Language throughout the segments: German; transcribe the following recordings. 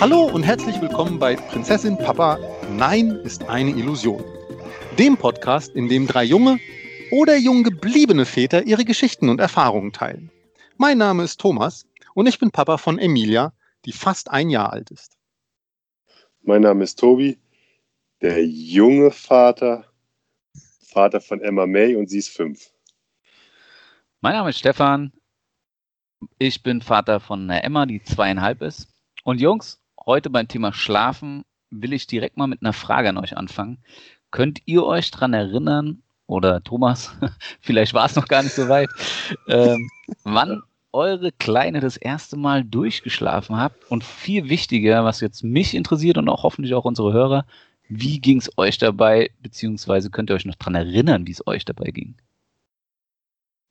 Hallo und herzlich willkommen bei Prinzessin Papa Nein ist eine Illusion. Dem Podcast, in dem drei junge oder jung gebliebene Väter ihre Geschichten und Erfahrungen teilen. Mein Name ist Thomas und ich bin Papa von Emilia, die fast ein Jahr alt ist. Mein Name ist Tobi, der junge Vater, Vater von Emma May und sie ist fünf. Mein Name ist Stefan. Ich bin Vater von Emma, die zweieinhalb ist. Und Jungs, heute beim Thema Schlafen will ich direkt mal mit einer Frage an euch anfangen. Könnt ihr euch daran erinnern, oder Thomas, vielleicht war es noch gar nicht so weit, ähm, wann eure Kleine das erste Mal durchgeschlafen habt? Und viel wichtiger, was jetzt mich interessiert und auch hoffentlich auch unsere Hörer, wie ging es euch dabei, beziehungsweise könnt ihr euch noch daran erinnern, wie es euch dabei ging?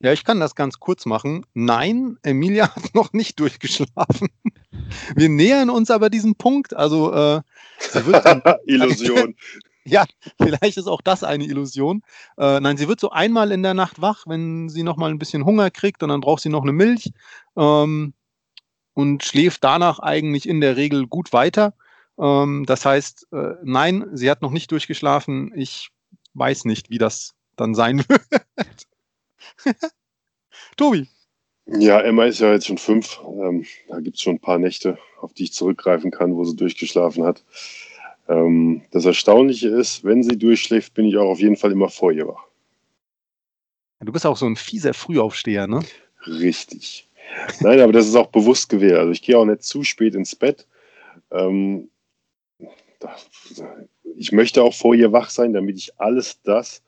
Ja, ich kann das ganz kurz machen. Nein, Emilia hat noch nicht durchgeschlafen. Wir nähern uns aber diesem Punkt. Also äh, sie wird dann, Illusion. ja, vielleicht ist auch das eine Illusion. Äh, nein, sie wird so einmal in der Nacht wach, wenn sie noch mal ein bisschen Hunger kriegt und dann braucht sie noch eine Milch ähm, und schläft danach eigentlich in der Regel gut weiter. Ähm, das heißt, äh, nein, sie hat noch nicht durchgeschlafen. Ich weiß nicht, wie das dann sein wird. Tobi. Ja, Emma ist ja jetzt schon fünf. Ähm, da gibt es schon ein paar Nächte, auf die ich zurückgreifen kann, wo sie durchgeschlafen hat. Ähm, das Erstaunliche ist, wenn sie durchschläft, bin ich auch auf jeden Fall immer vor ihr wach. Du bist auch so ein fieser Frühaufsteher, ne? Richtig. Nein, aber das ist auch bewusst gewählt. Also ich gehe auch nicht zu spät ins Bett. Ähm, ich möchte auch vor ihr wach sein, damit ich alles das,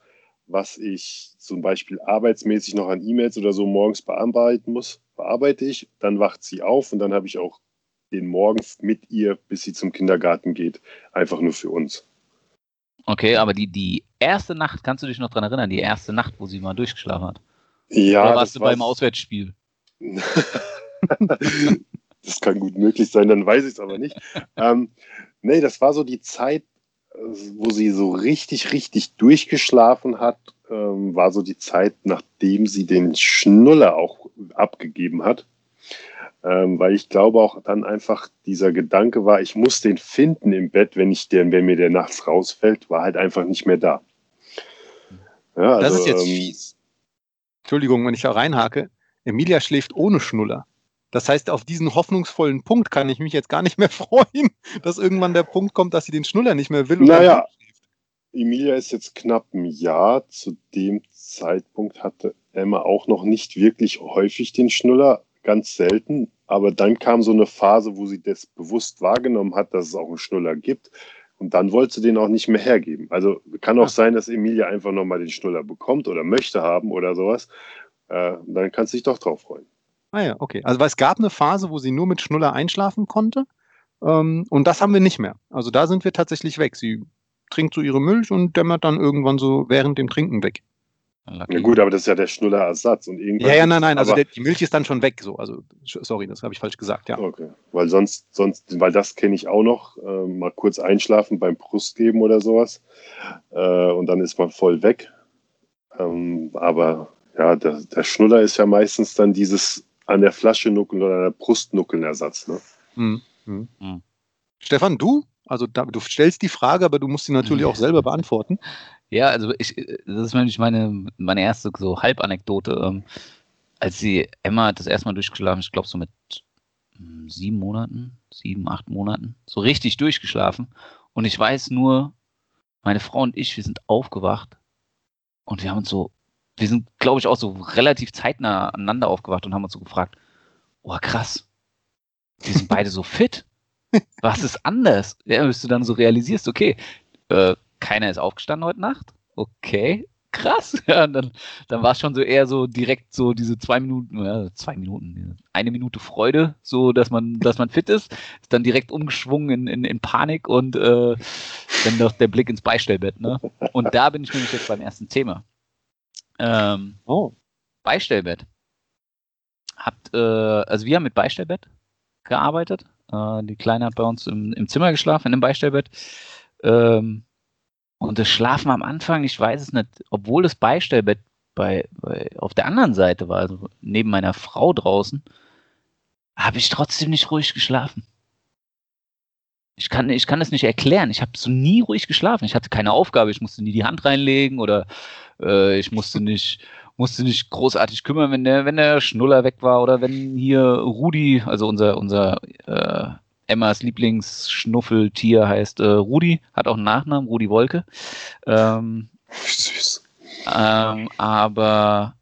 was ich zum Beispiel arbeitsmäßig noch an E-Mails oder so morgens bearbeiten muss, bearbeite ich. Dann wacht sie auf und dann habe ich auch den Morgen mit ihr, bis sie zum Kindergarten geht, einfach nur für uns. Okay, aber die, die erste Nacht, kannst du dich noch daran erinnern, die erste Nacht, wo sie mal durchgeschlafen hat? Ja. Oder warst du beim Auswärtsspiel? das kann gut möglich sein, dann weiß ich es aber nicht. ähm, nee, das war so die Zeit, wo sie so richtig, richtig durchgeschlafen hat, ähm, war so die Zeit, nachdem sie den Schnuller auch abgegeben hat. Ähm, weil ich glaube auch dann einfach dieser Gedanke war, ich muss den finden im Bett, wenn ich den, wenn mir der nachts rausfällt, war halt einfach nicht mehr da. Ja, also, das ist jetzt ähm, fies. Entschuldigung, wenn ich da reinhake. Emilia schläft ohne Schnuller. Das heißt, auf diesen hoffnungsvollen Punkt kann ich mich jetzt gar nicht mehr freuen, dass irgendwann der Punkt kommt, dass sie den Schnuller nicht mehr will. naja, Emilia ist jetzt knapp ein Jahr. Zu dem Zeitpunkt hatte Emma auch noch nicht wirklich häufig den Schnuller, ganz selten. Aber dann kam so eine Phase, wo sie das bewusst wahrgenommen hat, dass es auch einen Schnuller gibt. Und dann wollte sie den auch nicht mehr hergeben. Also kann auch sein, dass Emilia einfach nochmal den Schnuller bekommt oder möchte haben oder sowas. Äh, dann kannst du dich doch drauf freuen. Ah ja, okay. Also weil es gab eine Phase, wo sie nur mit Schnuller einschlafen konnte. Ähm, und das haben wir nicht mehr. Also da sind wir tatsächlich weg. Sie trinkt so ihre Milch und dämmert dann irgendwann so während dem Trinken weg. Ja gut, aber das ist ja der Schnullerersatz. Und irgendwann ja, ja, nein, nein, also der, die Milch ist dann schon weg. So. Also, sorry, das habe ich falsch gesagt, ja. Okay, weil sonst, sonst weil das kenne ich auch noch, äh, mal kurz einschlafen beim Brustgeben oder sowas. Äh, und dann ist man voll weg. Ähm, aber ja, der, der Schnuller ist ja meistens dann dieses an der Flasche nuckeln oder an der Brust nuckeln Ersatz. Ne? Mhm. Mhm. Stefan, du? Also da, du stellst die Frage, aber du musst sie natürlich auch selber beantworten. Ja, also ich, das ist nämlich meine, meine erste so Halbanekdote. Ähm, als sie Emma das erste Mal durchgeschlafen ich glaube so mit hm, sieben Monaten, sieben, acht Monaten, so richtig durchgeschlafen. Und ich weiß nur, meine Frau und ich, wir sind aufgewacht und wir haben uns so wir sind, glaube ich, auch so relativ zeitnah aneinander aufgewacht und haben uns so gefragt, oh krass, die sind beide so fit. Was ist anders? Ja, bis du dann so realisierst, okay, äh, keiner ist aufgestanden heute Nacht. Okay, krass. Ja, dann, dann war es schon so eher so direkt so diese zwei Minuten, ja, zwei Minuten, eine Minute Freude, so dass man, dass man fit ist, ist dann direkt umgeschwungen in, in, in Panik und äh, dann noch der Blick ins Beistellbett. Ne? Und da bin ich nämlich jetzt beim ersten Thema. Ähm, oh. Beistellbett. Habt, äh, also wir haben mit Beistellbett gearbeitet. Äh, die Kleine hat bei uns im, im Zimmer geschlafen, in einem Beistellbett. Ähm, und das Schlafen am Anfang, ich weiß es nicht, obwohl das Beistellbett bei, bei auf der anderen Seite war, also neben meiner Frau draußen, habe ich trotzdem nicht ruhig geschlafen. Ich kann, ich kann das nicht erklären. Ich habe so nie ruhig geschlafen. Ich hatte keine Aufgabe. Ich musste nie die Hand reinlegen oder äh, ich musste nicht, musste nicht großartig kümmern, wenn der, wenn der Schnuller weg war oder wenn hier Rudi, also unser, unser äh, Emmas Lieblingsschnuffeltier heißt äh, Rudi, hat auch einen Nachnamen, Rudi Wolke. Ähm, Süß. Ähm, aber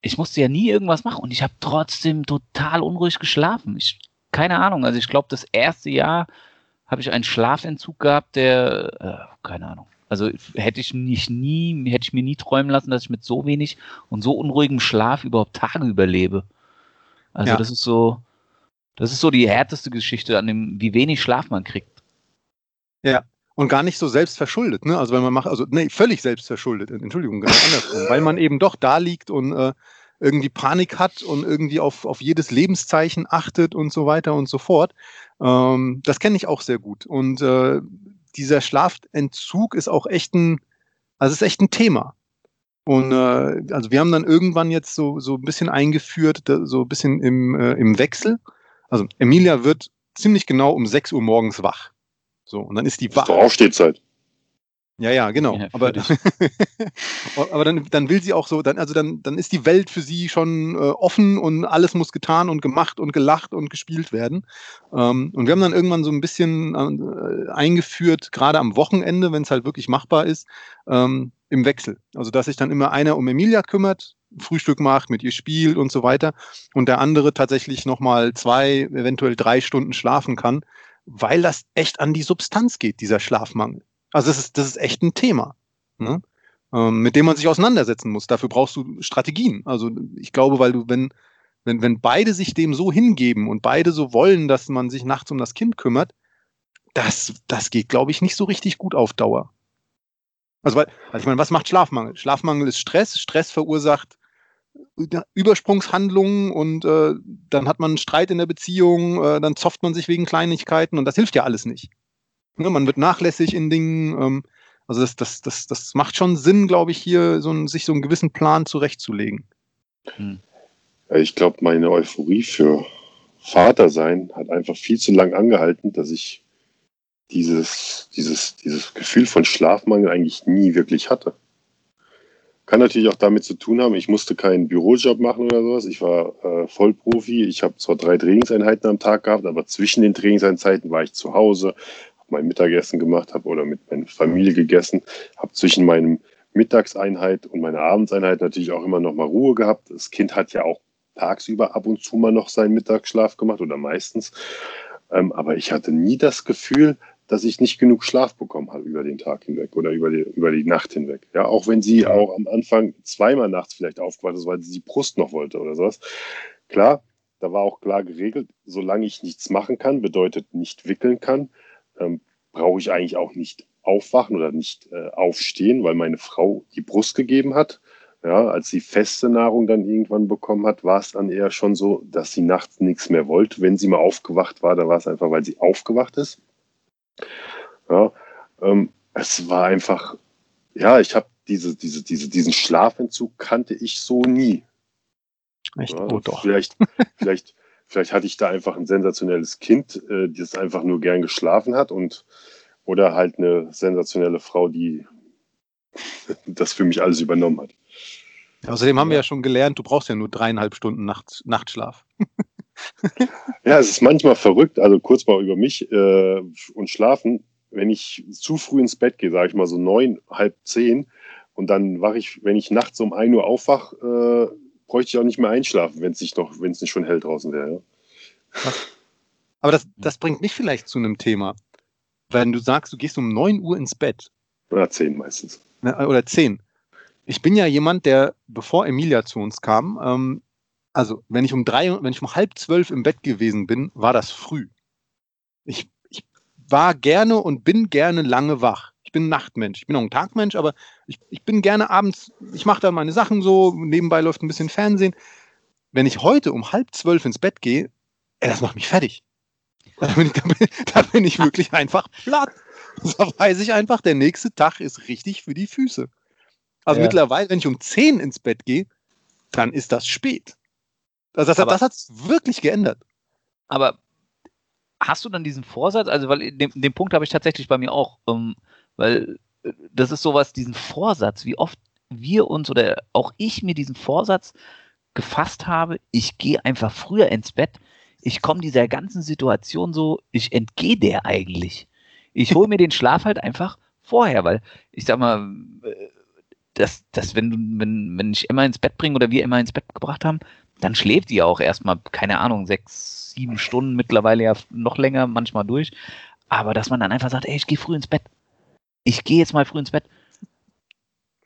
ich musste ja nie irgendwas machen und ich habe trotzdem total unruhig geschlafen. Ich, keine Ahnung, also ich glaube, das erste Jahr habe ich einen Schlafentzug gehabt, der, äh, keine Ahnung. Also hätte ich mich nie, hätte ich mir nie träumen lassen, dass ich mit so wenig und so unruhigem Schlaf überhaupt Tage überlebe. Also ja. das ist so, das ist so die härteste Geschichte an dem, wie wenig Schlaf man kriegt. Ja. Und gar nicht so selbst verschuldet, ne? Also wenn man macht, also nee, völlig selbst verschuldet, Entschuldigung, ganz andersrum, weil man eben doch da liegt und äh, irgendwie Panik hat und irgendwie auf, auf jedes Lebenszeichen achtet und so weiter und so fort. Ähm, das kenne ich auch sehr gut. Und äh, dieser Schlafentzug ist auch echt ein, also ist echt ein Thema. Und äh, also wir haben dann irgendwann jetzt so, so ein bisschen eingeführt, so ein bisschen im, äh, im Wechsel. Also Emilia wird ziemlich genau um 6 Uhr morgens wach. So, und dann ist die wach. Das ist doch Aufstehzeit. Ja, ja, genau. Ja, aber aber dann, dann will sie auch so, dann, also dann, dann ist die Welt für sie schon äh, offen und alles muss getan und gemacht und gelacht und gespielt werden. Ähm, und wir haben dann irgendwann so ein bisschen äh, eingeführt, gerade am Wochenende, wenn es halt wirklich machbar ist, ähm, im Wechsel. Also dass sich dann immer einer um Emilia kümmert, Frühstück macht, mit ihr spielt und so weiter und der andere tatsächlich nochmal zwei, eventuell drei Stunden schlafen kann, weil das echt an die Substanz geht, dieser Schlafmangel. Also das ist, das ist echt ein Thema, ne? ähm, mit dem man sich auseinandersetzen muss. Dafür brauchst du Strategien. Also ich glaube, weil du, wenn, wenn, wenn beide sich dem so hingeben und beide so wollen, dass man sich nachts um das Kind kümmert, das, das geht, glaube ich, nicht so richtig gut auf Dauer. Also, weil, also ich meine, was macht Schlafmangel? Schlafmangel ist Stress. Stress verursacht Übersprungshandlungen und äh, dann hat man einen Streit in der Beziehung, äh, dann zofft man sich wegen Kleinigkeiten und das hilft ja alles nicht. Ne, man wird nachlässig in Dingen. Ähm, also das, das, das, das macht schon Sinn, glaube ich, hier so ein, sich so einen gewissen Plan zurechtzulegen. Hm. Ich glaube, meine Euphorie für Vater sein hat einfach viel zu lang angehalten, dass ich dieses, dieses, dieses Gefühl von Schlafmangel eigentlich nie wirklich hatte. Kann natürlich auch damit zu tun haben, ich musste keinen Bürojob machen oder sowas. Ich war äh, Vollprofi. Ich habe zwar drei Trainingseinheiten am Tag gehabt, aber zwischen den Trainingseinheiten war ich zu Hause, mein Mittagessen gemacht habe oder mit meiner Familie gegessen, habe zwischen meinem Mittagseinheit und meiner Abendseinheit natürlich auch immer noch mal Ruhe gehabt. Das Kind hat ja auch tagsüber ab und zu mal noch seinen Mittagsschlaf gemacht oder meistens. Ähm, aber ich hatte nie das Gefühl, dass ich nicht genug Schlaf bekommen habe über den Tag hinweg oder über die, über die Nacht hinweg. Ja, auch wenn sie auch am Anfang zweimal nachts vielleicht aufgewacht ist, weil sie die Brust noch wollte oder sowas. Klar, da war auch klar geregelt, solange ich nichts machen kann, bedeutet nicht wickeln kann, ähm, brauche ich eigentlich auch nicht aufwachen oder nicht äh, aufstehen, weil meine Frau die Brust gegeben hat. Ja, als sie feste Nahrung dann irgendwann bekommen hat, war es dann eher schon so, dass sie nachts nichts mehr wollte. Wenn sie mal aufgewacht war, dann war es einfach, weil sie aufgewacht ist. Ja, ähm, es war einfach, ja, ich habe diese, diese, diese, diesen Schlafentzug kannte ich so nie. Echt? Ja, oh, doch. Vielleicht, vielleicht Vielleicht hatte ich da einfach ein sensationelles Kind, äh, das einfach nur gern geschlafen hat und oder halt eine sensationelle Frau, die das für mich alles übernommen hat. Außerdem haben wir ja schon gelernt, du brauchst ja nur dreieinhalb Stunden Nacht, Nachtschlaf. ja, es ist manchmal verrückt, also kurz mal über mich äh, und schlafen. Wenn ich zu früh ins Bett gehe, sage ich mal so neun, halb zehn, und dann wache ich, wenn ich nachts um ein Uhr aufwache, äh, bräuchte ich auch nicht mehr einschlafen, wenn es nicht noch, wenn es nicht schon hell draußen wäre. Ja. Aber das, das bringt mich vielleicht zu einem Thema. Wenn du sagst, du gehst um 9 Uhr ins Bett. Oder 10 meistens. Oder 10. ich bin ja jemand, der, bevor Emilia zu uns kam, ähm, also wenn ich um drei, wenn ich um halb zwölf im Bett gewesen bin, war das früh. Ich, ich war gerne und bin gerne lange wach. Ich bin ein Nachtmensch. Ich bin auch ein Tagmensch, aber ich, ich bin gerne abends, ich mache dann meine Sachen so, nebenbei läuft ein bisschen Fernsehen. Wenn ich heute um halb zwölf ins Bett gehe, ey, das macht mich fertig. Da bin ich, da bin, da bin ich wirklich einfach platt. Da weiß ich einfach, der nächste Tag ist richtig für die Füße. Also Ja. mittlerweile, wenn ich um 10 ins Bett gehe, dann ist das spät. Also das, Aber- das hat es wirklich geändert. Aber hast du dann diesen Vorsatz? Also, weil den, den Punkt habe ich tatsächlich bei mir auch, ähm, weil das ist sowas, diesen Vorsatz, wie oft wir uns oder auch ich mir diesen Vorsatz gefasst habe, ich gehe einfach früher ins Bett, ich komme dieser ganzen Situation so, ich entgehe der eigentlich. Ich hole mir den Schlaf halt einfach vorher, weil ich sag mal, äh, dass, dass wenn, wenn, wenn ich Emma ins Bett bringe oder wir Emma ins Bett gebracht haben, dann schläft die ja auch erstmal, keine Ahnung, sechs, sieben Stunden, mittlerweile ja noch länger, manchmal durch. Aber dass man dann einfach sagt, ey, ich gehe früh ins Bett. Ich gehe jetzt mal früh ins Bett.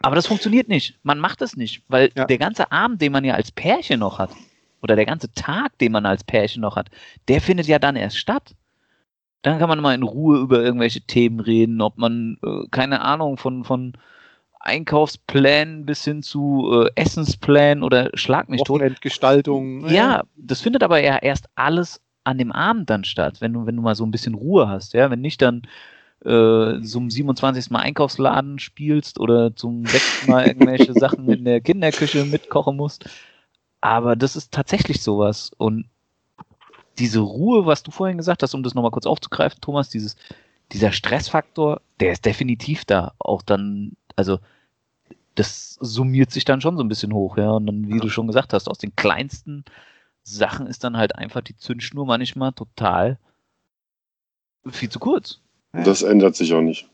Aber das funktioniert nicht. Man macht es nicht, weil Ja. der ganze Abend, den man ja als Pärchen noch hat, oder der ganze Tag, den man als Pärchen noch hat, der findet ja dann erst statt. Dann kann man mal in Ruhe über irgendwelche Themen reden, ob man, äh, keine Ahnung, von, von Einkaufsplänen bis hin zu äh, Essensplänen oder Schlag mich tot. Wochenendgestaltung. ne? Ja, das findet aber ja erst alles an dem Abend dann statt, wenn du, wenn du mal so ein bisschen Ruhe hast, ja, wenn nicht dann äh, zum 27. Mal Einkaufsladen spielst oder zum sechsten Mal irgendwelche Sachen in der Kinderküche mitkochen musst. Aber das ist tatsächlich sowas. Und diese Ruhe, was du vorhin gesagt hast, um das nochmal kurz aufzugreifen, Thomas, dieses, dieser Stressfaktor, der ist definitiv da. Auch dann, also das summiert sich dann schon so ein bisschen hoch, ja. Und dann, wie du schon gesagt hast, aus den kleinsten Sachen ist dann halt einfach die Zündschnur manchmal total viel zu kurz. Das ändert sich auch nicht.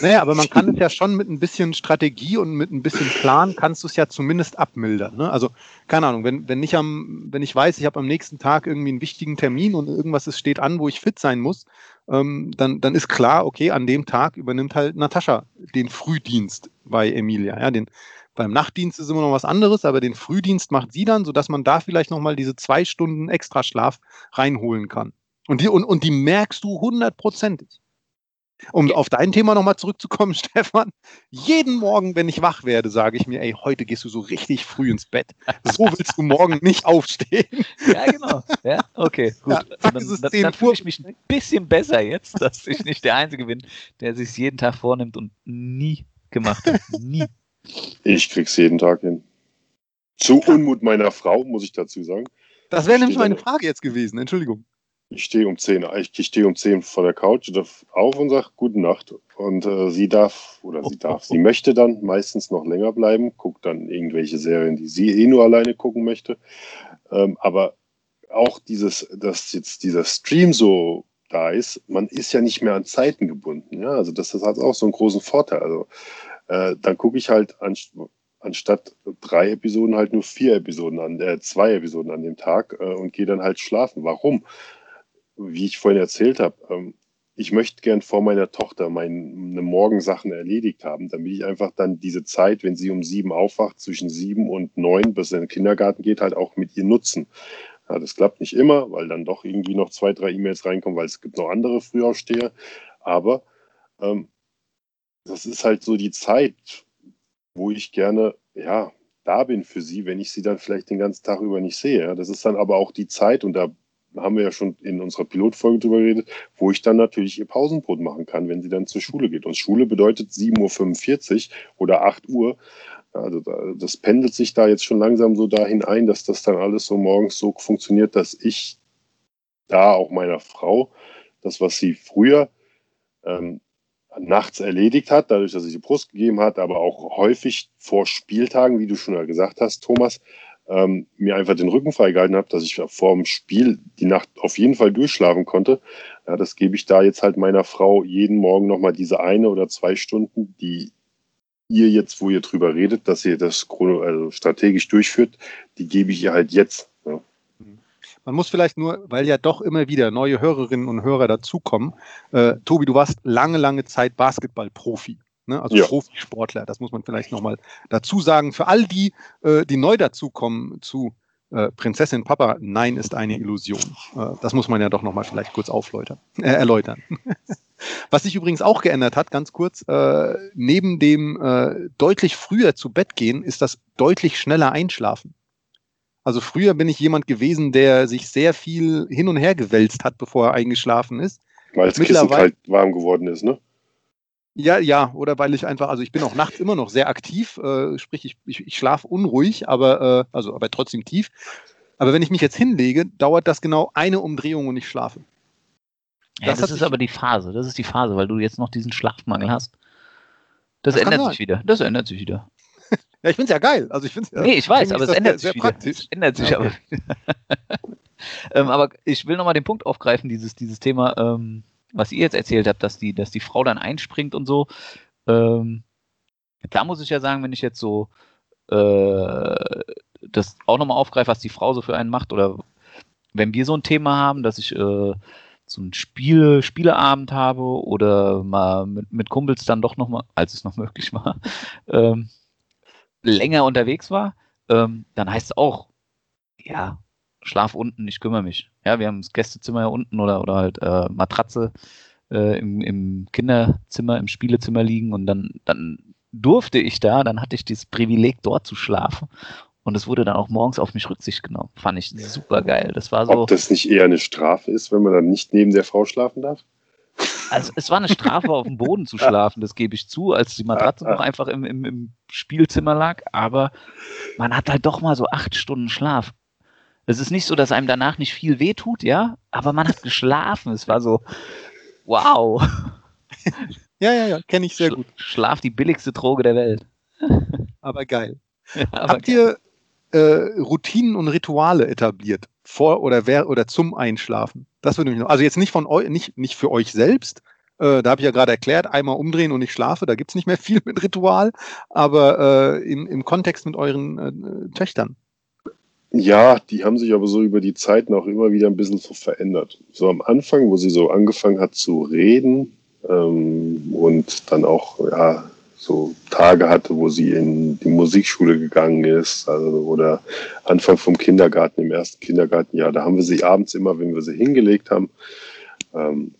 Naja, aber man kann es ja schon mit ein bisschen Strategie und mit ein bisschen Plan kannst du es ja zumindest abmildern. Ne? Also, keine Ahnung, wenn, wenn ich am, wenn ich weiß, ich habe am nächsten Tag irgendwie einen wichtigen Termin und irgendwas ist, steht an, wo ich fit sein muss, ähm, dann, dann ist klar, okay, an dem Tag übernimmt halt Natascha den Frühdienst bei Emilia. Ja, den, beim Nachtdienst ist immer noch was anderes, aber den Frühdienst macht sie dann, sodass man da vielleicht nochmal diese zwei Stunden Extraschlaf reinholen kann. Und die, und, und die merkst du hundertprozentig. Um auf dein Thema nochmal zurückzukommen, Stefan. Jeden Morgen, wenn ich wach werde, sage ich mir, ey, heute gehst du so richtig früh ins Bett. So willst du morgen nicht aufstehen. Ja, genau. Ja, okay, gut. Ja, dann dann, 10 dann fühle ich mich ein bisschen besser jetzt, dass ich nicht der Einzige bin, der sich jeden Tag vornimmt und nie gemacht hat. Nie. Ich krieg's jeden Tag hin. Zu Unmut meiner Frau, muss ich dazu sagen. Das wäre nämlich meine Frage jetzt gewesen. Entschuldigung. Ich stehe um 10, ich, stehe um 10 vor der Couch auf und sage Gute Nacht. Und äh, sie darf, oder sie darf, sie möchte dann meistens noch länger bleiben, guckt dann irgendwelche Serien, die sie eh nur alleine gucken möchte. Ähm, aber auch dieses, dass jetzt dieser Stream so da ist, man ist ja nicht mehr an Zeiten gebunden. Ja? Also das, das hat auch so einen großen Vorteil. Also äh, dann gucke ich halt an, anstatt drei Episoden halt nur vier Episoden an, äh, zwei Episoden an dem Tag äh, und gehe dann halt schlafen. Warum? Wie ich vorhin erzählt habe, ähm, ich möchte gern vor meiner Tochter meine Morgensachen erledigt haben, damit ich einfach dann diese Zeit, wenn sie um sieben aufwacht, zwischen sieben und neun, bis sie in den Kindergarten geht, halt auch mit ihr nutzen. Ja, das klappt nicht immer, weil dann doch irgendwie noch zwei, drei E-Mails reinkommen, weil es gibt noch andere Frühaufsteher. Aber ähm, das ist halt so die Zeit, wo ich gerne, ja, da bin für sie, wenn ich sie dann vielleicht den ganzen Tag über nicht sehe. Das ist dann aber auch die Zeit, und da haben wir ja schon in unserer Pilotfolge drüber geredet, wo ich dann natürlich ihr Pausenbrot machen kann, wenn sie dann zur Schule geht. Und Schule bedeutet 7.45 Uhr oder 8 Uhr. Also da, das pendelt sich da jetzt schon langsam so dahin ein, dass das dann alles so morgens so funktioniert, dass ich da auch meiner Frau das, was sie früher ähm, nachts erledigt hat, dadurch, dass sie die Brust gegeben hat, aber auch häufig vor Spieltagen, wie du schon gesagt hast, Thomas, ähm, mir einfach den Rücken freigehalten habe, dass ich vor dem Spiel die Nacht auf jeden Fall durchschlafen konnte. Ja, das gebe ich da jetzt halt meiner Frau jeden Morgen nochmal diese eine oder zwei Stunden, die ihr jetzt, wo ihr drüber redet, dass ihr das also strategisch durchführt, die gebe ich ihr halt jetzt. Ja. Man muss vielleicht nur, weil ja doch immer wieder neue Hörerinnen und Hörer dazukommen. Äh, Tobi, du warst lange, lange Zeit Basketballprofi. Ne? Also Ja. Profisportler, das muss man vielleicht nochmal dazu sagen. Für all die, äh, die neu dazukommen zu äh, Prinzessin Papa, nein, ist eine Illusion. Äh, das muss man ja doch nochmal vielleicht kurz aufläutern, äh, erläutern. Was sich übrigens auch geändert hat, ganz kurz, äh, neben dem äh, deutlich früher zu Bett gehen, ist das deutlich schneller einschlafen. Also früher bin ich jemand gewesen, der sich sehr viel hin und her gewälzt hat, bevor er eingeschlafen ist. Weil das Kissen kalt warm geworden ist, ne? Ja, ja, oder weil ich einfach, also ich bin auch nachts immer noch sehr aktiv, äh, sprich, ich, ich, ich schlafe unruhig, aber, äh, also, aber trotzdem tief. Aber wenn ich mich jetzt hinlege, dauert das genau eine Umdrehung und ich schlafe. Ja, Das das, ist sich- aber die Phase. Das ist die Phase, weil du jetzt noch diesen Schlafmangel hast. Das, Das ändert sich wieder. Das ändert sich wieder. Ja, ich finde es ja geil. Also ich find's ja, nee, ich weiß, aber es ändert sehr, sich sehr wieder. praktisch. Es ändert sich Ja, okay. aber. ähm, aber ich will nochmal den Punkt aufgreifen, dieses, dieses Thema, ähm, was ihr jetzt erzählt habt, dass die, dass die Frau dann einspringt und so. Ähm, da muss ich ja sagen, wenn ich jetzt so äh, das auch nochmal aufgreife, was die Frau so für einen macht, oder wenn wir so ein Thema haben, dass ich äh, so einen Spiele, Spieleabend habe oder mal mit, mit Kumpels dann doch nochmal, als es noch möglich war, ähm, länger unterwegs war, ähm, dann heißt es auch, ja, schlaf unten, ich kümmere mich. Ja, wir haben das Gästezimmer ja unten oder, oder halt äh, Matratze äh, im, im Kinderzimmer, im Spielezimmer liegen und dann, dann durfte ich da, dann hatte ich dieses Privileg, dort zu schlafen. Und es wurde dann auch morgens auf mich Rücksicht genommen. Fand ich super geil. Das war so. Ob das nicht eher eine Strafe ist, wenn man dann nicht neben der Frau schlafen darf? Also es war eine Strafe, auf dem Boden zu schlafen, das gebe ich zu, als die Matratze noch einfach im, im, im Spielzimmer lag. Aber man hat halt doch mal so acht Stunden Schlaf. Es ist nicht so, dass einem danach nicht viel wehtut, ja, aber man hat geschlafen. Es war so, wow. Ja, ja, ja, kenne ich sehr Schla- gut. Schlaf die billigste Droge der Welt. Aber geil. Aber Habt ihr äh, Routinen und Rituale etabliert vor oder wer oder zum Einschlafen? Das würde mich noch. Also jetzt nicht von euch, nicht, nicht für euch selbst. Äh, da habe ich ja gerade erklärt, einmal umdrehen und ich schlafe. Da gibt es nicht mehr viel mit Ritual, aber äh, im, im Kontext mit euren äh, Töchtern. Ja, die haben sich aber so über die Zeiten auch immer wieder ein bisschen so verändert. So am Anfang, wo sie so angefangen hat zu reden ähm, und dann auch ja, so Tage hatte, wo sie in die Musikschule gegangen ist also, oder Anfang vom Kindergarten, im ersten Kindergartenjahr, da haben wir sie abends immer, wenn wir sie hingelegt haben, ähm,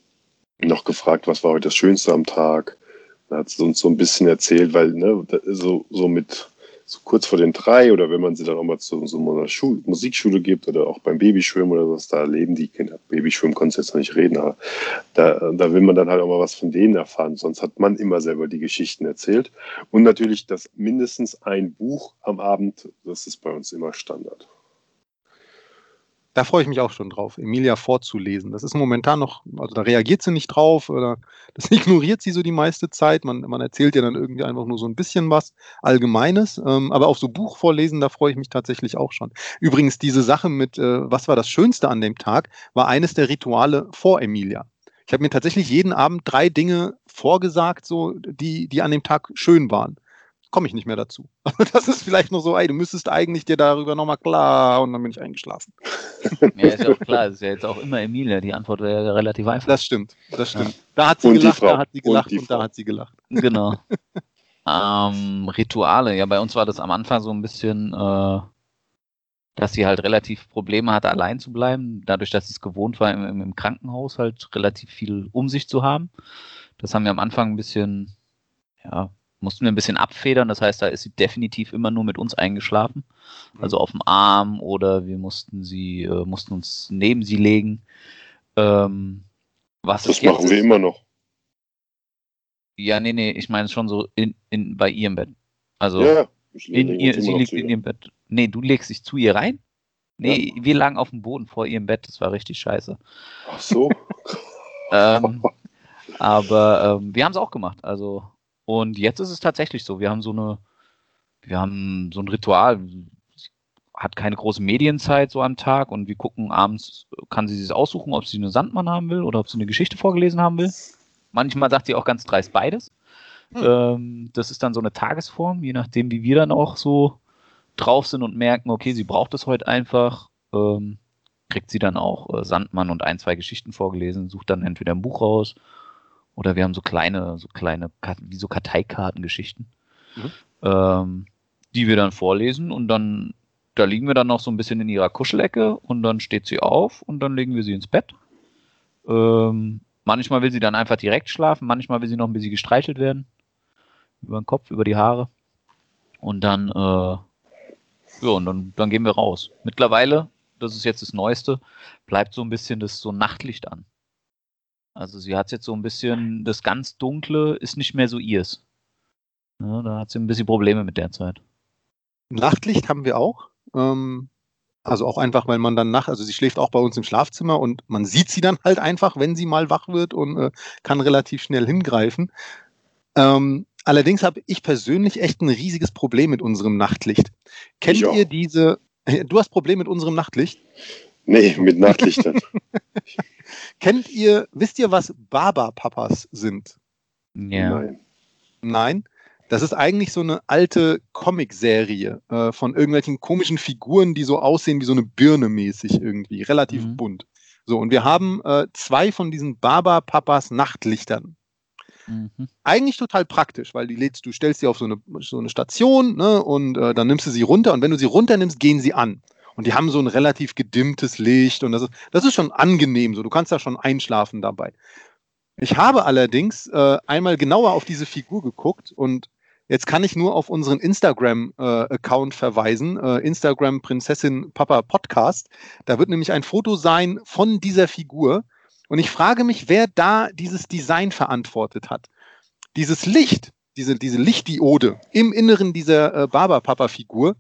noch gefragt, was war heute das Schönste am Tag. Dann hat sie uns so ein bisschen erzählt, weil ne, da- so, so mit so kurz vor den drei oder wenn man sie dann auch mal zu so einer Schul Musikschule gibt oder auch beim Babyschwimmen oder was, da erleben die Kinder. Babyschwimmen konnte jetzt noch nicht reden, aber da, da will man dann halt auch mal was von denen erfahren. Sonst hat man immer selber die Geschichten erzählt. Und natürlich, dass mindestens ein Buch am Abend, das ist bei uns immer Standard. Da freue ich mich auch schon drauf, Emilia vorzulesen. Das ist momentan noch, also da reagiert sie nicht drauf oder das ignoriert sie so die meiste Zeit. Man, man erzählt ja dann irgendwie einfach nur so ein bisschen was Allgemeines. Ähm, aber auf so Buch vorlesen, da freue ich mich tatsächlich auch schon. Übrigens, diese Sache mit, äh, was war das Schönste an dem Tag, war eines der Rituale vor Emilia. Ich habe mir tatsächlich jeden Abend drei Dinge vorgesagt, so, die, die an dem Tag schön waren. Komme ich nicht mehr dazu. Aber das ist vielleicht noch so, ey, du müsstest eigentlich dir darüber nochmal klar und dann bin ich eingeschlafen. ja, ist ja auch klar, es ist ja jetzt auch immer Emilia. Die Antwort wäre ja relativ einfach. Das stimmt, das stimmt. Da hat sie Und gelacht, da hat sie Und gelacht die und, da hat sie gelacht. Genau. ähm, Rituale. Ja, bei uns war das am Anfang so ein bisschen, äh, dass sie halt relativ Probleme hatte, allein zu bleiben. Dadurch, dass sie es gewohnt war, im, im, im Krankenhaus halt relativ viel um sich zu haben. Das haben wir am Anfang ein bisschen, ja, mussten wir ein bisschen abfedern. Das heißt, da ist sie definitiv immer nur mit uns eingeschlafen. Also auf dem Arm oder wir mussten sie, äh, mussten uns neben sie legen. Ähm, was Das es jetzt machen wir immer noch. Ja, nee, nee, ich meine schon so in, in, bei ihrem Bett. Also ja, in ihr, sie liegt in ihr. ihrem Bett. Nee, du legst dich zu ihr rein? Nee, wir lagen auf dem Boden vor ihrem Bett, das war richtig scheiße. Ach so. Ähm, aber ähm, wir haben es auch gemacht. Also, und jetzt ist es tatsächlich so. Wir haben so eine, wir haben so ein Ritual. Sie Hat keine große Medienzeit so am Tag und wir gucken abends, kann sie sich aussuchen, ob sie eine Sandmann haben will oder ob sie eine Geschichte vorgelesen haben will. Manchmal sagt sie auch ganz dreist beides. Hm. Ähm, das ist dann so eine Tagesform, je nachdem, wie wir dann auch so drauf sind und merken, okay, sie braucht es heute einfach. Ähm, kriegt sie dann auch äh, Sandmann und ein, zwei Geschichten vorgelesen, sucht dann entweder ein Buch raus Oder wir haben so kleine, so kleine, wie so Karteikartengeschichten, Mhm. ähm, die wir dann vorlesen und dann, da liegen wir dann noch so ein bisschen in ihrer Kuschelecke und dann steht sie auf und dann legen wir sie ins Bett. Ähm, manchmal will sie dann einfach direkt schlafen, manchmal will sie noch ein bisschen gestreichelt werden. Über den Kopf, über die Haare. Und dann, äh, ja, und dann, dann gehen wir raus. Mittlerweile, das ist jetzt das Neueste, bleibt so ein bisschen das so Nachtlicht an. Also sie hat jetzt so ein bisschen, das ganz Dunkle ist nicht mehr so ihrs. Ja, da hat sie ein bisschen Probleme mit der Zeit. Nachtlicht haben wir auch. Ähm, also auch einfach, weil man dann nach, also sie schläft auch bei uns im Schlafzimmer und man sieht sie dann halt einfach, wenn sie mal wach wird und äh, kann relativ schnell hingreifen. Ähm, allerdings habe ich persönlich echt ein riesiges Problem mit unserem Nachtlicht. Kennt Ich auch. ihr diese? Du hast Problem mit unserem Nachtlicht. Nee, mit Nachtlichtern. Kennt ihr, wisst ihr, was Baba-Papas sind? Ja. Nein. Nein. Das ist eigentlich so eine alte Comicserie äh, von irgendwelchen komischen Figuren, die so aussehen wie so eine Birne mäßig irgendwie, relativ Mhm. bunt. So, und wir haben äh, zwei von diesen Baba-Papas Nachtlichtern. Mhm. Eigentlich total praktisch, weil die lädst, du stellst sie auf so eine, so eine Station ne, und äh, dann nimmst du sie runter und wenn du sie runternimmst, gehen sie an. Und die haben so ein relativ gedimmtes Licht und das ist, das ist schon angenehm so. Du kannst da schon einschlafen dabei. Ich habe allerdings äh, einmal genauer auf diese Figur geguckt und jetzt kann ich nur auf unseren Instagram-Account verweisen, äh, Instagram Prinzessin Papa Podcast. Da wird nämlich ein Foto sein von dieser Figur und ich frage mich, wer da dieses Design verantwortet hat. Dieses Licht, diese, diese Lichtdiode im Inneren dieser äh, Barber-Papa-Figur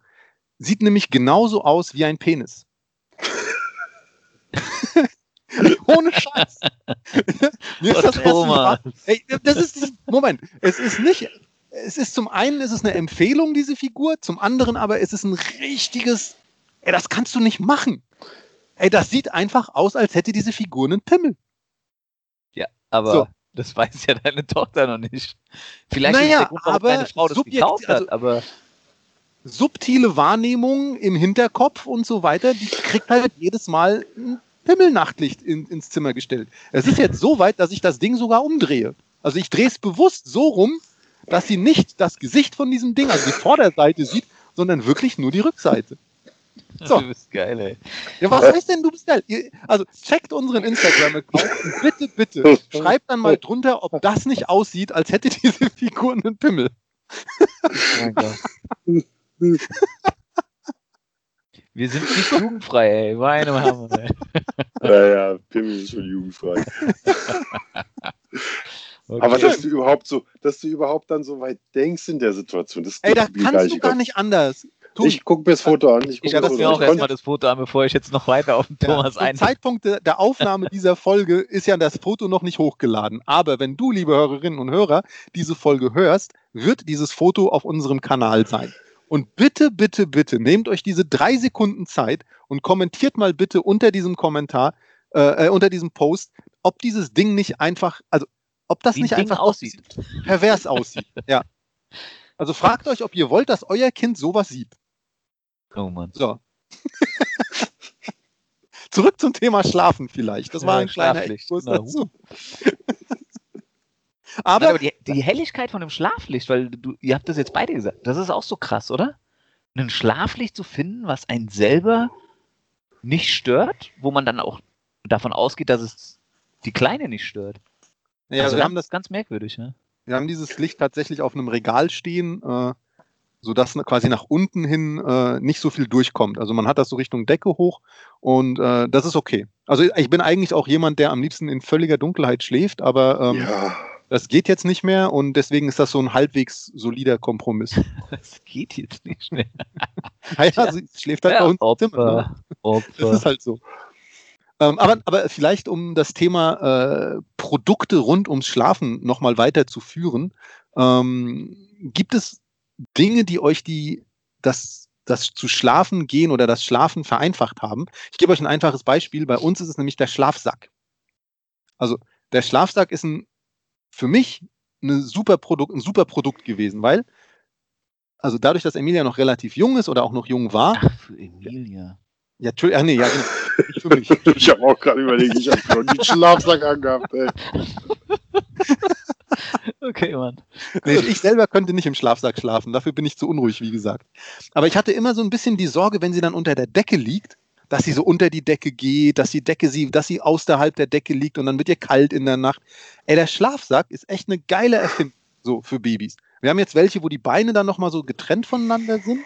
sieht nämlich genauso aus wie ein Penis. Ohne Scheiß. Mir ist das erste Mal, ey, das ist, Moment, es ist nicht, es ist zum einen ist es eine Empfehlung, diese Figur, zum anderen aber ist es ein richtiges, ey, das kannst du nicht machen. Ey, das sieht einfach aus, als hätte diese Figur einen Pimmel. Aber So. das weiß ja deine Tochter noch nicht. Vielleicht Naja, ist es der Grund, aber deine Frau das gekauft hat, also- aber Subtile Wahrnehmung im Hinterkopf und so weiter, die kriegt halt jedes Mal ein Pimmelnachtlicht in, ins Zimmer gestellt. Es ist jetzt so weit, dass ich das Ding sogar umdrehe. Also ich drehe es bewusst so rum, dass sie nicht das Gesicht von diesem Ding, also die Vorderseite sieht, sondern wirklich nur die Rückseite. So. du bist geil, ey. Ja, was heißt denn, du bist geil? Ihr- Also checkt unseren Instagram-Account und bitte, bitte, schreibt dann mal drunter, ob das nicht aussieht, als hätte diese Figur einen Pimmel. Oh mein Gott. Wir sind nicht jugendfrei, ey. Meine haben wir, ey. Ja, ja, Pimmel ist schon jugendfrei. Okay. Aber dass du überhaupt so, dass du überhaupt dann so weit denkst in der Situation, das Ey, da kannst du gar nicht anders. Tu- Ich guck mir das Foto an. Ich, guck ich gucke mir auch erstmal das Foto an, bevor ich jetzt noch weiter auf den Ja, Thomas zum ein. Zeitpunkt der der Aufnahme dieser Folge ist ja das Foto noch nicht hochgeladen. Aber wenn du, liebe Hörerinnen und Hörer, diese Folge hörst, wird dieses Foto auf unserem Kanal sein. Und bitte, bitte, bitte, nehmt euch diese drei Sekunden Zeit und kommentiert mal bitte unter diesem Kommentar, äh, äh, unter diesem Post, ob dieses Ding nicht einfach, also ob das Wie nicht Ding einfach aussieht. pervers aussieht. Ja. Also fragt euch, ob ihr wollt, dass euer Kind sowas sieht. Oh Mann. So. Zurück zum Thema Schlafen vielleicht. Das war Ja, ein kleiner Exkurs genau. Nein, Aber, aber die, die Helligkeit von dem Schlaflicht, weil du, ihr habt das jetzt beide gesagt, das ist auch so krass, oder? Ein Schlaflicht zu finden, was einen selber nicht stört, wo man dann auch davon ausgeht, dass es die Kleine nicht stört. ja, also wir, haben das, ganz merkwürdig, ne? wir haben dieses Licht tatsächlich auf einem Regal stehen, äh, sodass quasi nach unten hin äh, nicht so viel durchkommt. Also man hat das so Richtung Decke hoch und äh, das ist okay. Also ich bin eigentlich auch jemand, der am liebsten in völliger Dunkelheit schläft, aber ähm, Ja, das geht jetzt nicht mehr und deswegen ist das so ein halbwegs solider Kompromiss. Das geht jetzt nicht mehr. Ja, sie schläft halt bei uns im Zimmer. Ne? Opfer, Das ist halt so. Ähm, aber, aber vielleicht, um das Thema äh, Produkte rund ums Schlafen nochmal weiterzuführen, ähm, gibt es Dinge, die euch die, das, das zu schlafen gehen oder das Schlafen vereinfacht haben? Ich gebe euch ein einfaches Beispiel. Bei uns ist es nämlich der Schlafsack. Also der Schlafsack ist ein, für mich eine super Produkt, ein super Produkt gewesen, weil, also dadurch, dass Emilia noch relativ jung ist oder auch noch jung war, Ach, für Emilia. ja, Entschuldigung, ah, nee, ja, genau. Nicht für mich. ich habe auch gerade überlegt, ich habe noch nie einen Schlafsack angehabt. Ey. okay, Mann. Nee, ich selber könnte nicht im Schlafsack schlafen, dafür bin ich zu unruhig, wie gesagt. Aber ich hatte immer so ein bisschen die Sorge, wenn sie dann unter der Decke liegt, dass sie so unter die Decke geht, dass die Decke sie, dass sie außerhalb der Decke liegt und dann wird ihr kalt in der Nacht. Ey, der Schlafsack ist echt eine geile Erfindung so für Babys. Wir haben jetzt welche, wo die Beine dann nochmal so getrennt voneinander sind.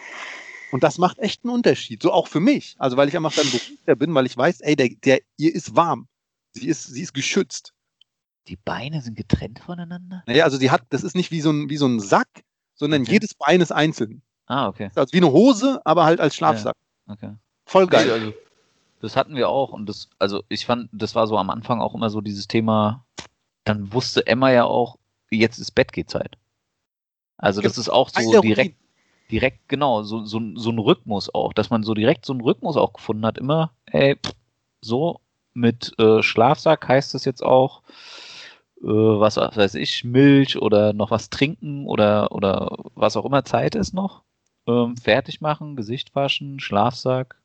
Und das macht echt einen Unterschied. So auch für mich. Also, weil ich einfach dann beruhigter bin, weil ich weiß, ey, der, der, ihr ist warm. Sie ist, sie ist geschützt. Die Beine sind getrennt voneinander? Naja, also die hat, das ist nicht wie so ein, wie so ein Sack, sondern Okay. jedes Bein ist einzeln. Ah, okay. Also wie eine Hose, aber halt als Schlafsack. okay. Voll geil. Nee, also, das hatten wir auch und das, also ich fand, das war so am Anfang auch immer so dieses Thema, dann wusste Emma ja auch, jetzt ist Bettgehzeit. Also das ist auch so direkt, direkt, genau, so, so, so ein Rhythmus auch, dass man so direkt so einen Rhythmus auch gefunden hat, immer, ey, so mit äh, Schlafsack heißt es jetzt auch, äh, was weiß ich, Milch oder noch was trinken oder, oder was auch immer Zeit ist noch. Ähm, fertig machen, Gesicht waschen, Schlafsack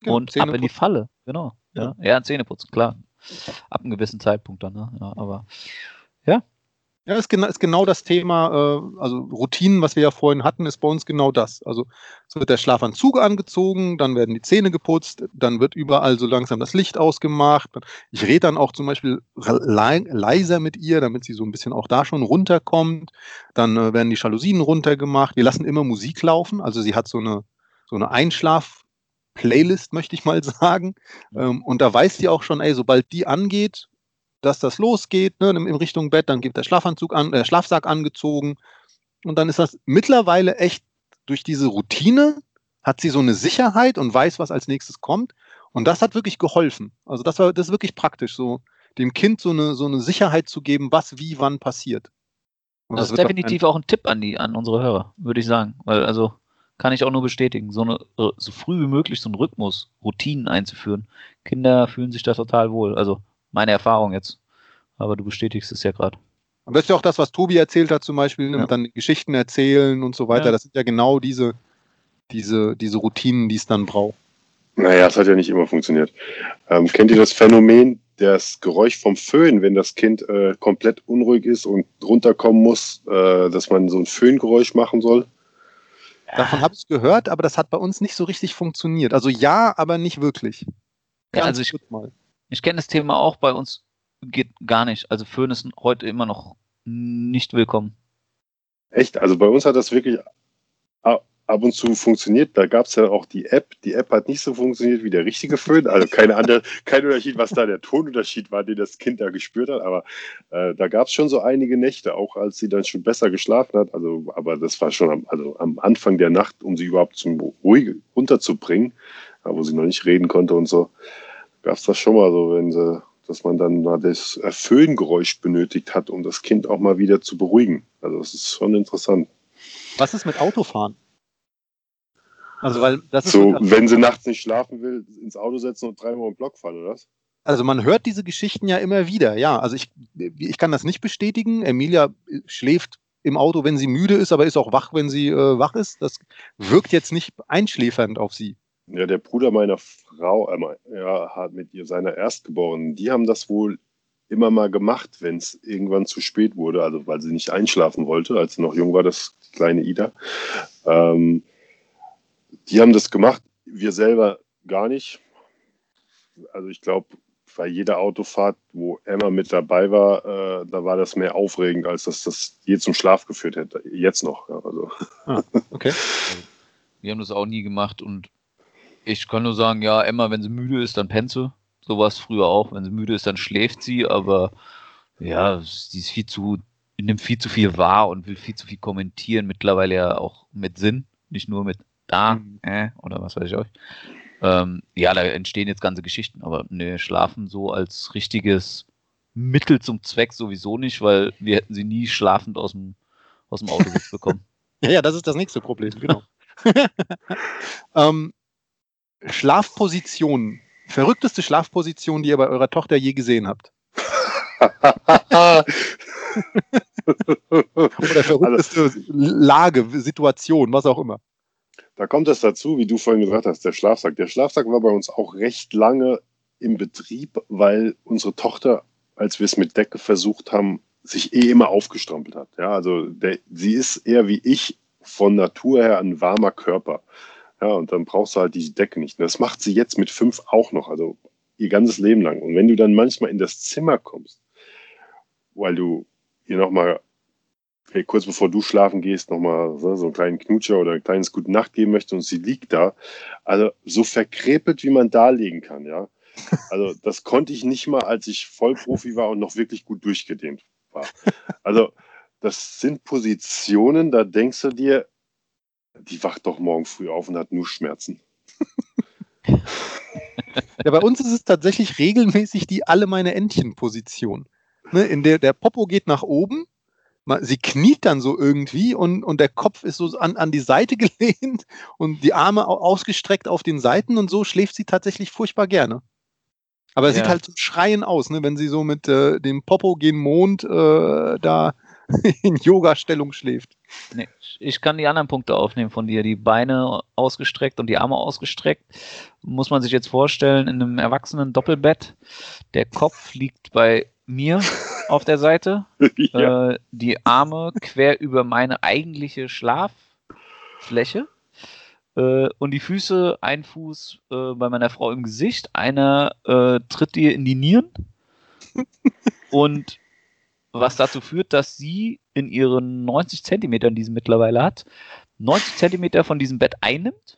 Genau, und Zähne ab in die. Falle. Genau. Ja. Ja, ja Zähne putzen, klar. Ab einem gewissen Zeitpunkt dann, ne? Ja, aber Ja, ist genau, ist genau das Thema, äh, also Routinen, was wir ja vorhin hatten, ist bei uns genau das. Also es wird der Schlafanzug angezogen, dann werden die Zähne geputzt, dann wird überall so langsam das Licht ausgemacht. Ich rede dann auch zum Beispiel le leiser mit ihr, damit sie so ein bisschen auch da schon runterkommt. Dann äh, werden die Jalousien runtergemacht. Wir lassen immer Musik laufen, also sie hat so eine, so eine Einschlaf-Playlist, möchte ich mal sagen. Ähm, und da weiß sie auch schon, ey, sobald die angeht, dass das losgeht, ne, in Richtung Bett, dann gibt der Schlafanzug an, äh, Schlafsack angezogen. Und dann ist das mittlerweile echt durch diese Routine hat sie so eine Sicherheit und weiß, was als nächstes kommt. Und das hat wirklich geholfen. Also das war, das ist wirklich praktisch, so dem Kind so eine, so eine Sicherheit zu geben, was wie wann passiert. Und das ist wird doch definitiv auch ein Tipp an die, an unsere Hörer, würde ich sagen. Weil, also, kann ich auch nur bestätigen, so eine, äh, so früh wie möglich so einen Rhythmus, Routinen einzuführen. Kinder fühlen sich da total wohl. Also, meine Erfahrung jetzt. Aber du bestätigst es ja gerade. Und das ist ja auch das, was Tobi erzählt hat, zum Beispiel, ne, Ja. mit dann Geschichten erzählen und so weiter. Ja. Das sind ja genau diese, diese, diese Routinen, die es dann braucht. Naja, es hat ja nicht immer funktioniert. Ähm, kennt ihr das Phänomen, das Geräusch vom Föhn, wenn das Kind äh, komplett unruhig ist und runterkommen muss, äh, dass man so ein Föhngeräusch machen soll? Davon habe ich gehört, aber das hat bei uns nicht so richtig funktioniert. Also ja, aber nicht wirklich. Ja, also ich, ich kenne das Thema auch bei uns geht gar nicht. Also Föhn ist heute immer noch nicht willkommen. Echt? Also bei uns hat das wirklich ab und zu funktioniert. Da gab es ja auch die App. Die App hat nicht so funktioniert wie der richtige Föhn. Also keine andere, kein Unterschied, was da der Tonunterschied war, den das Kind da gespürt hat. Aber äh, da gab es schon so einige Nächte, auch als sie dann schon besser geschlafen hat. Also, aber das war schon am, also am Anfang der Nacht, um sie überhaupt zum ruhig runterzubringen, äh, wo sie noch nicht reden konnte und so. Gab es das schon mal so, wenn sie, dass man dann mal das Föhngeräusch benötigt hat, um das Kind auch mal wieder zu beruhigen. Also das ist schon interessant. Was ist mit Autofahren? Also, weil das So, so, wenn sie nachts nicht schlafen will, ins Auto setzen und dreimal im Block fahren, oder was? also man hört diese Geschichten ja immer wieder, ja. Also ich, ich kann das nicht bestätigen. Emilia schläft im Auto, wenn sie müde ist, aber ist auch wach, wenn sie äh, wach ist. Das wirkt jetzt nicht einschläfernd auf sie. Ja, der Bruder meiner Frau, äh, ja, hat mit ihr seiner Erstgeborenen, die haben das wohl immer mal gemacht, wenn es irgendwann zu spät wurde, also weil sie nicht einschlafen wollte, als sie noch jung war, das kleine Ida. Ähm, die haben das gemacht, wir selber gar nicht. Also ich glaube, bei jeder Autofahrt, wo Emma mit dabei war, äh, da war das mehr aufregend, als dass das je zum Schlaf geführt hätte. Jetzt noch. Ja, also. Okay. Wir haben das auch nie gemacht und ich kann nur sagen, ja, Emma, wenn sie müde ist, dann pennt sie. So war es früher auch. Wenn sie müde ist, dann schläft sie, aber ja, sie ist viel zu, nimmt viel zu viel wahr und will viel zu viel kommentieren. Mittlerweile ja auch mit Sinn, nicht nur mit da, Mhm. äh, oder was weiß ich euch. Ähm, ja, da entstehen jetzt ganze Geschichten, aber ne, schlafen so als richtiges Mittel zum Zweck sowieso nicht, weil wir hätten sie nie schlafend aus dem, aus dem Autositz bekommen. Ja, ja, das ist das nächste Problem, genau. ähm, Schlafposition. Verrückteste Schlafposition, die ihr bei eurer Tochter je gesehen habt. Oder verrückteste Lage, Situation, was auch immer. Da kommt es dazu, wie du vorhin gesagt hast, der Schlafsack. Der Schlafsack war bei uns auch recht lange im Betrieb, weil unsere Tochter als wir es mit Decke versucht haben, sich eh immer aufgestrampelt hat. Ja, also der, sie ist eher wie ich von Natur her ein warmer Körper. Ja, und dann brauchst du halt diese Decke nicht. Und das macht sie jetzt mit fünf auch noch, also ihr ganzes Leben lang. Und wenn du dann manchmal in das Zimmer kommst, weil du ihr nochmal hey, kurz bevor du schlafen gehst, nochmal so, so einen kleinen Knutscher oder ein kleines Gute Nacht geben möchte und sie liegt da. Also so verkrepelt, wie man da liegen kann, ja. Also das konnte ich nicht mal, als ich Vollprofi war und noch wirklich gut durchgedehnt war. Also das sind Positionen, da denkst du dir, die wacht doch morgen früh auf und hat nur Schmerzen. Ja, bei uns ist es tatsächlich regelmäßig die alle meine Entchen-Position. Ne, in der der Popo geht nach oben, sie kniet dann so irgendwie und, und der Kopf ist so an, an die Seite gelehnt und die Arme ausgestreckt auf den Seiten und so schläft sie tatsächlich furchtbar gerne. Aber es ja. sieht halt zum Schreien aus, ne, wenn sie so mit äh, dem Popo gen Mond äh, da in Yoga-Stellung schläft. Nee, ich kann die anderen Punkte aufnehmen von dir. Die Beine ausgestreckt und die Arme ausgestreckt. Muss man sich jetzt vorstellen, in einem erwachsenen Doppelbett. Der Kopf liegt bei mir auf der Seite. ja. äh, die Arme quer über meine eigentliche Schlaffläche. Äh, und die Füße, ein Fuß äh, bei meiner Frau im Gesicht, einer äh, tritt ihr in die Nieren. und was dazu führt, dass sie in ihren 90 Zentimetern, die sie mittlerweile hat, 90 Zentimeter von diesem Bett einnimmt,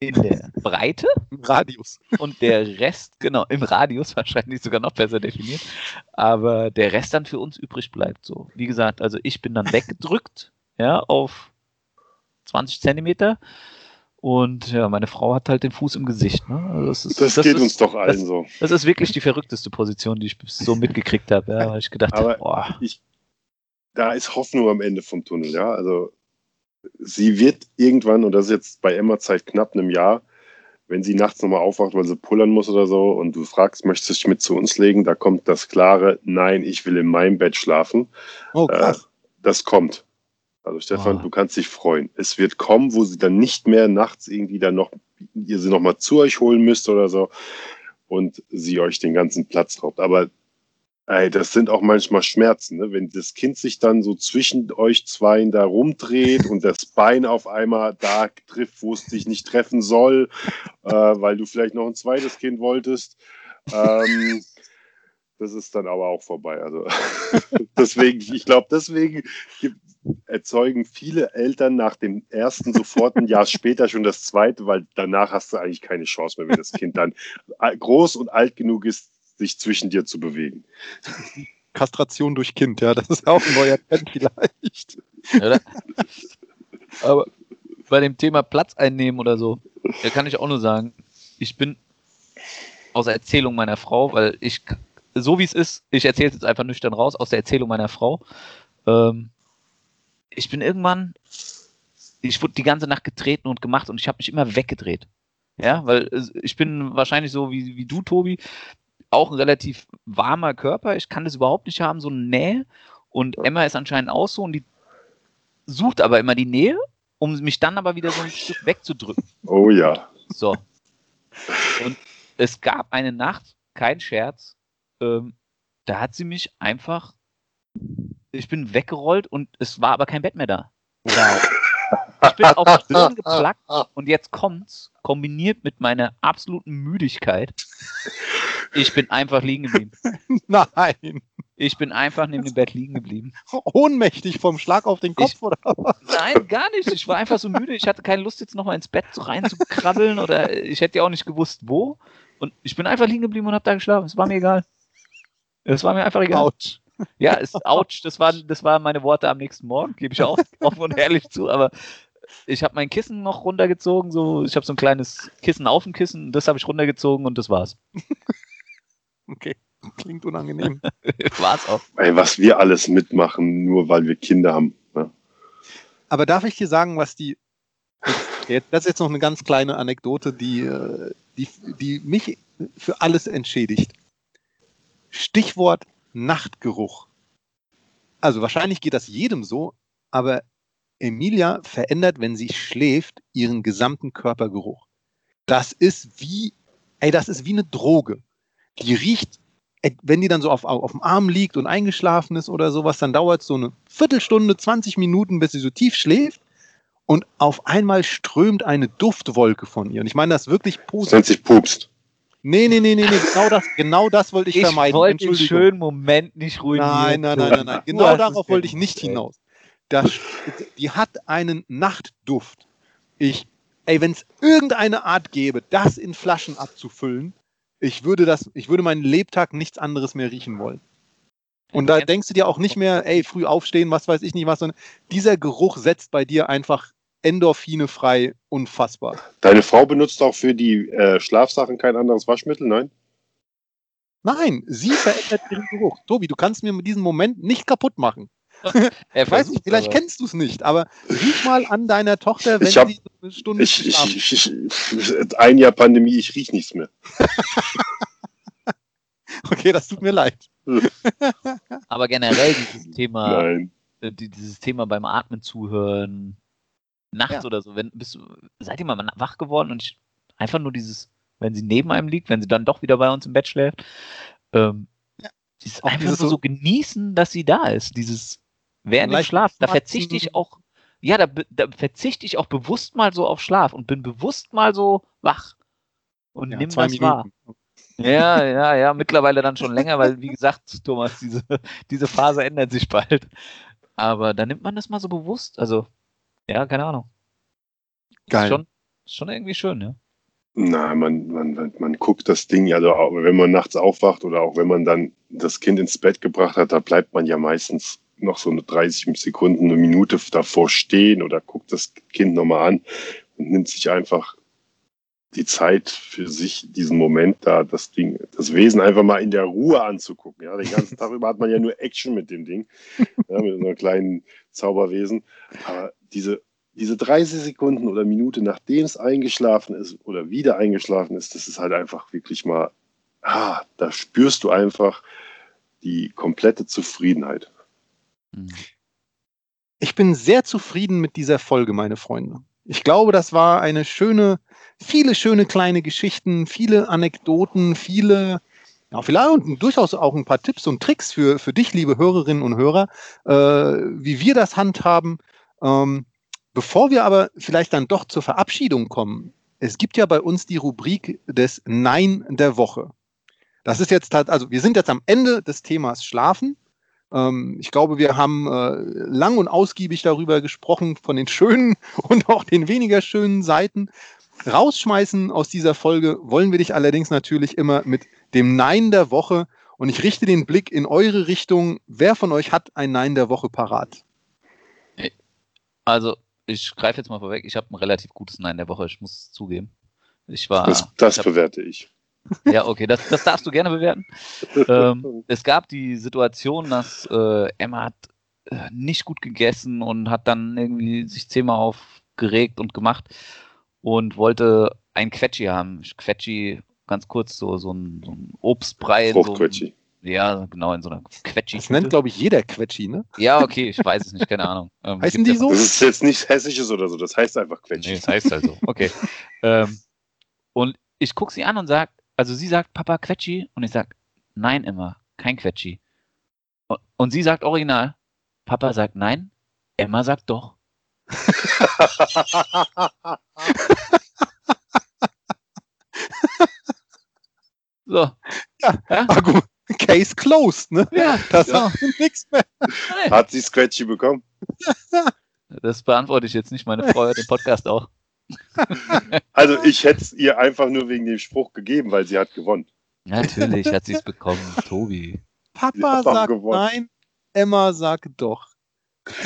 in der Breite. Im Radius. Und der Rest, genau, im Radius wahrscheinlich sogar noch besser definiert, aber der Rest dann für uns übrig bleibt. So, wie gesagt, also ich bin dann weggedrückt, ja, auf 20 Zentimeter und ja, meine Frau hat halt den Fuß im Gesicht. Ne? Also das, ist, das, das geht ist, uns doch allen das, so. Das ist wirklich die verrückteste Position, die ich so mitgekriegt habe. Ja, weil ich gedacht habe, boah. Ich, da ist Hoffnung am Ende vom Tunnel. Ja, also sie wird irgendwann, und das ist jetzt bei Emma Zeit knapp einem Jahr, wenn sie nachts nochmal aufwacht, weil sie pullern muss oder so, und du fragst, möchtest du dich mit zu uns legen, da kommt das klare, nein, ich will in meinem Bett schlafen. Oh, krass. Äh, das kommt. Also Stefan, oh. du kannst dich freuen. Es wird kommen, wo sie dann nicht mehr nachts irgendwie dann noch, ihr sie nochmal zu euch holen müsst oder so und sie euch den ganzen Platz raubt. Aber ey, das sind auch manchmal Schmerzen, ne? wenn das Kind sich dann so zwischen euch zweien da rumdreht und das Bein auf einmal da trifft, wo es dich nicht treffen soll, äh, weil du vielleicht noch ein zweites Kind wolltest. Ähm, das ist dann aber auch vorbei. Also deswegen, ich glaube, deswegen erzeugen viele Eltern nach dem ersten sofort ein Jahr später schon das zweite, weil danach hast du eigentlich keine Chance mehr, wenn das Kind dann groß und alt genug ist, sich zwischen dir zu bewegen. Kastration durch Kind, ja, das ist auch ein neuer Trend vielleicht. Oder? Aber bei dem Thema Platz einnehmen oder so, da kann ich auch nur sagen, ich bin aus der Erzählung meiner Frau, weil ich, so wie es ist, ich erzähle es jetzt einfach nüchtern raus, aus der Erzählung meiner Frau, ähm, ich bin irgendwann, ich wurde die ganze Nacht getreten und gemacht und ich habe mich immer weggedreht. Ja, weil ich bin wahrscheinlich so wie, wie du, Tobi, auch ein relativ warmer Körper. Ich kann das überhaupt nicht haben, so eine Nähe. Und Emma ist anscheinend auch so und die sucht aber immer die Nähe, um mich dann aber wieder so ein Stück wegzudrücken. Oh ja. So. Und es gab eine Nacht, kein Scherz, ähm, da hat sie mich einfach ich bin weggerollt und es war aber kein Bett mehr da. Wow. Ich bin auf Stirn geplackt und jetzt kommt's, kombiniert mit meiner absoluten Müdigkeit. Ich bin einfach liegen geblieben. Nein. Ich bin einfach neben dem Bett liegen geblieben. Ohnmächtig vom Schlag auf den Kopf, ich, oder was? Nein, gar nicht. Ich war einfach so müde. Ich hatte keine Lust, jetzt nochmal ins Bett reinzukrabbeln oder ich hätte ja auch nicht gewusst, wo. Und ich bin einfach liegen geblieben und habe da geschlafen. Es war mir egal. Es war mir einfach egal. Autsch. Ja, ist ouch, das waren, das waren meine Worte am nächsten Morgen, gebe ich auch offen und ehrlich zu, aber ich habe mein Kissen noch runtergezogen, so ich habe so ein kleines Kissen auf dem Kissen, das habe ich runtergezogen und das war's. Okay, klingt unangenehm. war's auch. Ey, was wir alles mitmachen, nur weil wir Kinder haben. Ne? Aber darf ich dir sagen, was die das ist jetzt noch eine ganz kleine Anekdote, die, äh, die, die mich für alles entschädigt. Stichwort Nachtgeruch. Also wahrscheinlich geht das jedem so, aber Emilia verändert, wenn sie schläft, ihren gesamten Körpergeruch. Das ist wie, ey, das ist wie eine Droge. Die riecht äh, wenn die dann so auf, auf dem Arm liegt und eingeschlafen ist oder sowas, dann dauert es so eine Viertelstunde, 20 Minuten, bis sie so tief schläft. Und auf einmal strömt eine Duftwolke von ihr. Und ich meine das wirklich positiv. nennt sich Pupst. Nee, nee, nee, nee, nee. Genau das, genau das wollte ich, Ich vermeiden. wollte den schönen Moment nicht ruinieren. Nein, nein, nein, nein, nein. Genau es darauf wollte ich nicht hinaus. Das, die hat einen Nachtduft. Ich, ey, wenn es irgendeine Art gäbe, das in Flaschen abzufüllen, ich würde das, ich würde meinen Lebtag nichts anderes mehr riechen wollen. Und da denkst du dir auch nicht mehr, ey, früh aufstehen, was weiß ich nicht was, sondern dieser Geruch setzt bei dir einfach Endorphine frei, unfassbar. Deine Frau benutzt auch für die äh, Schlafsachen kein anderes Waschmittel, nein? Nein, sie verändert ihren Geruch. Tobi, du kannst mir diesen Moment nicht kaputt machen. Er Ich weiß nicht, vielleicht aber. kennst du es nicht, aber riech mal an deiner Tochter, wenn Ich hab- sie so eine Stunde Ich, ich, ich, ich, ein Jahr Pandemie, ich riech nichts mehr. Okay, das tut mir leid. Aber generell dieses Thema, Nein. äh, die- dieses Thema beim Atmen zuhören, nachts Ja. oder so, wenn bist du, seid ihr mal wach geworden und ich, einfach nur dieses, wenn sie neben einem liegt, wenn sie dann doch wieder bei uns im Bett schläft, ähm, Ja. dieses einfach dieses nur so- so genießen, dass sie da ist, dieses während dem Schlaf, da verzichte ich auch, ja, da, da verzichte ich auch bewusst mal so auf Schlaf und bin bewusst mal so wach und Ja, nimm zwei das wahr. Minuten. Ja, ja, ja, mittlerweile dann schon länger, weil wie gesagt, Thomas, diese, diese Phase ändert sich bald. Aber da nimmt man das mal so bewusst. Also, ja, keine Ahnung. Ist Geil. schon, ist schon irgendwie schön, ja. Na, man, man, man, guckt das Ding, also auch, wenn man nachts aufwacht oder auch wenn man dann das Kind ins Bett gebracht hat, da bleibt man ja meistens noch so eine 30 Sekunden, eine Minute davor stehen oder guckt das Kind nochmal an und nimmt sich einfach die Zeit für sich, diesen Moment da, das Ding, das Wesen einfach mal in der Ruhe anzugucken. Ja, den ganzen Tag über hat man ja nur Action mit dem Ding, ja, mit so einem kleinen Zauberwesen. Aber diese diese 30 Sekunden oder Minute, nachdem es eingeschlafen ist oder wieder eingeschlafen ist, das ist halt einfach wirklich mal, ah, da spürst du einfach die komplette Zufriedenheit. Mhm. Ich bin sehr zufrieden mit dieser Folge, meine Freunde. Ich glaube, das war eine schöne, viele schöne kleine Geschichten, viele Anekdoten, viele, ja, vielleicht durchaus auch ein paar Tipps und Tricks für, für dich, liebe Hörerinnen und Hörer, äh, wie wir das handhaben. Ähm, bevor wir aber vielleicht dann doch zur Verabschiedung kommen, es gibt ja bei uns die Rubrik des Nein der Woche. Das ist jetzt, tat- also wir sind jetzt am Ende des Themas Schlafen. Ähm, ich glaube, wir haben äh, lang und ausgiebig darüber gesprochen, von den schönen und auch den weniger schönen Seiten. Rausschmeißen aus dieser Folge wollen wir dich allerdings natürlich immer mit dem Nein der Woche. Und ich richte den Blick in eure Richtung. Wer von euch hat ein Nein der Woche parat? Also, ich greife jetzt mal vorweg. Ich habe ein relativ gutes Nein der Woche, ich muss es zugeben. Ich war. Das, das ich hab, bewerte ich. Ja, okay, das, das darfst du gerne bewerten. ähm, es gab die Situation, dass äh, Emma hat äh, nicht gut gegessen und hat dann irgendwie sich zehnmal aufgeregt und gemacht und wollte ein Quetschi haben. Quetschi, ganz kurz, so, so, ein, so ein Obstbrei. So, Fruchtquetschi. einem- ja, genau, in so einer Quetschi. Das nennt, glaube ich, jeder Quetschi, ne? ja, okay, ich weiß es nicht, keine Ahnung. Ähm, Heißen die so? Das ist jetzt nicht hessisches oder so, das heißt einfach Quetschi. Nee, das heißt halt so. Okay. ähm, und ich gucke sie an und sage, also sie sagt, Papa, Quetschi? Und ich sage, nein, Emma, kein Quetschi. Und, und sie sagt original, Papa sagt nein, Emma sagt doch. So. Ja. Ja? Argu- Case closed, ne? Ja, Das ja. war nichts mehr. Hat sie Quetschi bekommen? Das beantworte ich jetzt nicht. Meine Frau hört den Podcast auch. Also ich hätte es ihr einfach nur wegen dem Spruch gegeben, weil sie hat gewonnen. Natürlich hat sie es bekommen, Tobi. Papa sagt gewonnen. nein, Emma sagt doch.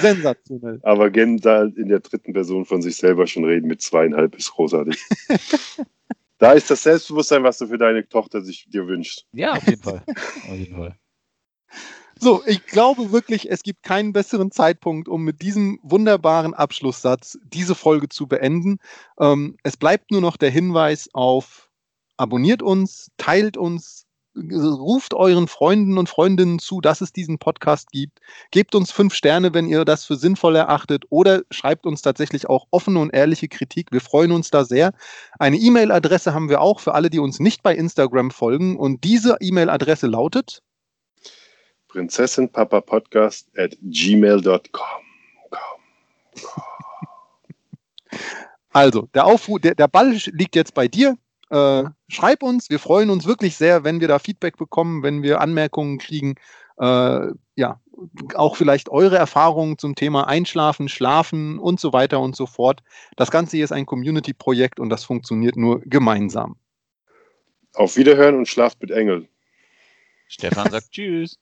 Sensationell. Aber Gen da in der dritten Person von sich selber schon reden mit zweieinhalb ist großartig. da ist das Selbstbewusstsein, was du für deine Tochter sich dir wünschst. Ja, auf jeden Fall. Auf jeden Fall. So, ich glaube wirklich, es gibt keinen besseren Zeitpunkt, um mit diesem wunderbaren Abschlusssatz diese Folge zu beenden. Ähm, es bleibt nur noch der Hinweis auf abonniert uns, teilt uns, ruft euren Freunden und Freundinnen zu, dass es diesen Podcast gibt. Gebt uns fünf Sterne, wenn ihr das für sinnvoll erachtet oder schreibt uns tatsächlich auch offene und ehrliche Kritik. Wir freuen uns da sehr. Eine E-Mail-Adresse haben wir auch für alle, die uns nicht bei Instagram folgen und diese E-Mail-Adresse lautet prinzessinpapapodcast at gmail.com. Also, der Aufruf, der, der Ball liegt jetzt bei dir. Äh, schreib uns, wir freuen uns wirklich sehr, wenn wir da Feedback bekommen, wenn wir Anmerkungen kriegen. Äh, ja, auch vielleicht eure Erfahrungen zum Thema Einschlafen, Schlafen und so weiter und so fort. Das Ganze hier ist ein Community-Projekt und das funktioniert nur gemeinsam. Auf Wiederhören und schlaft mit Engel. Stefan sagt Tschüss.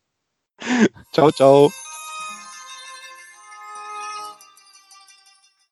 ciao, ciao.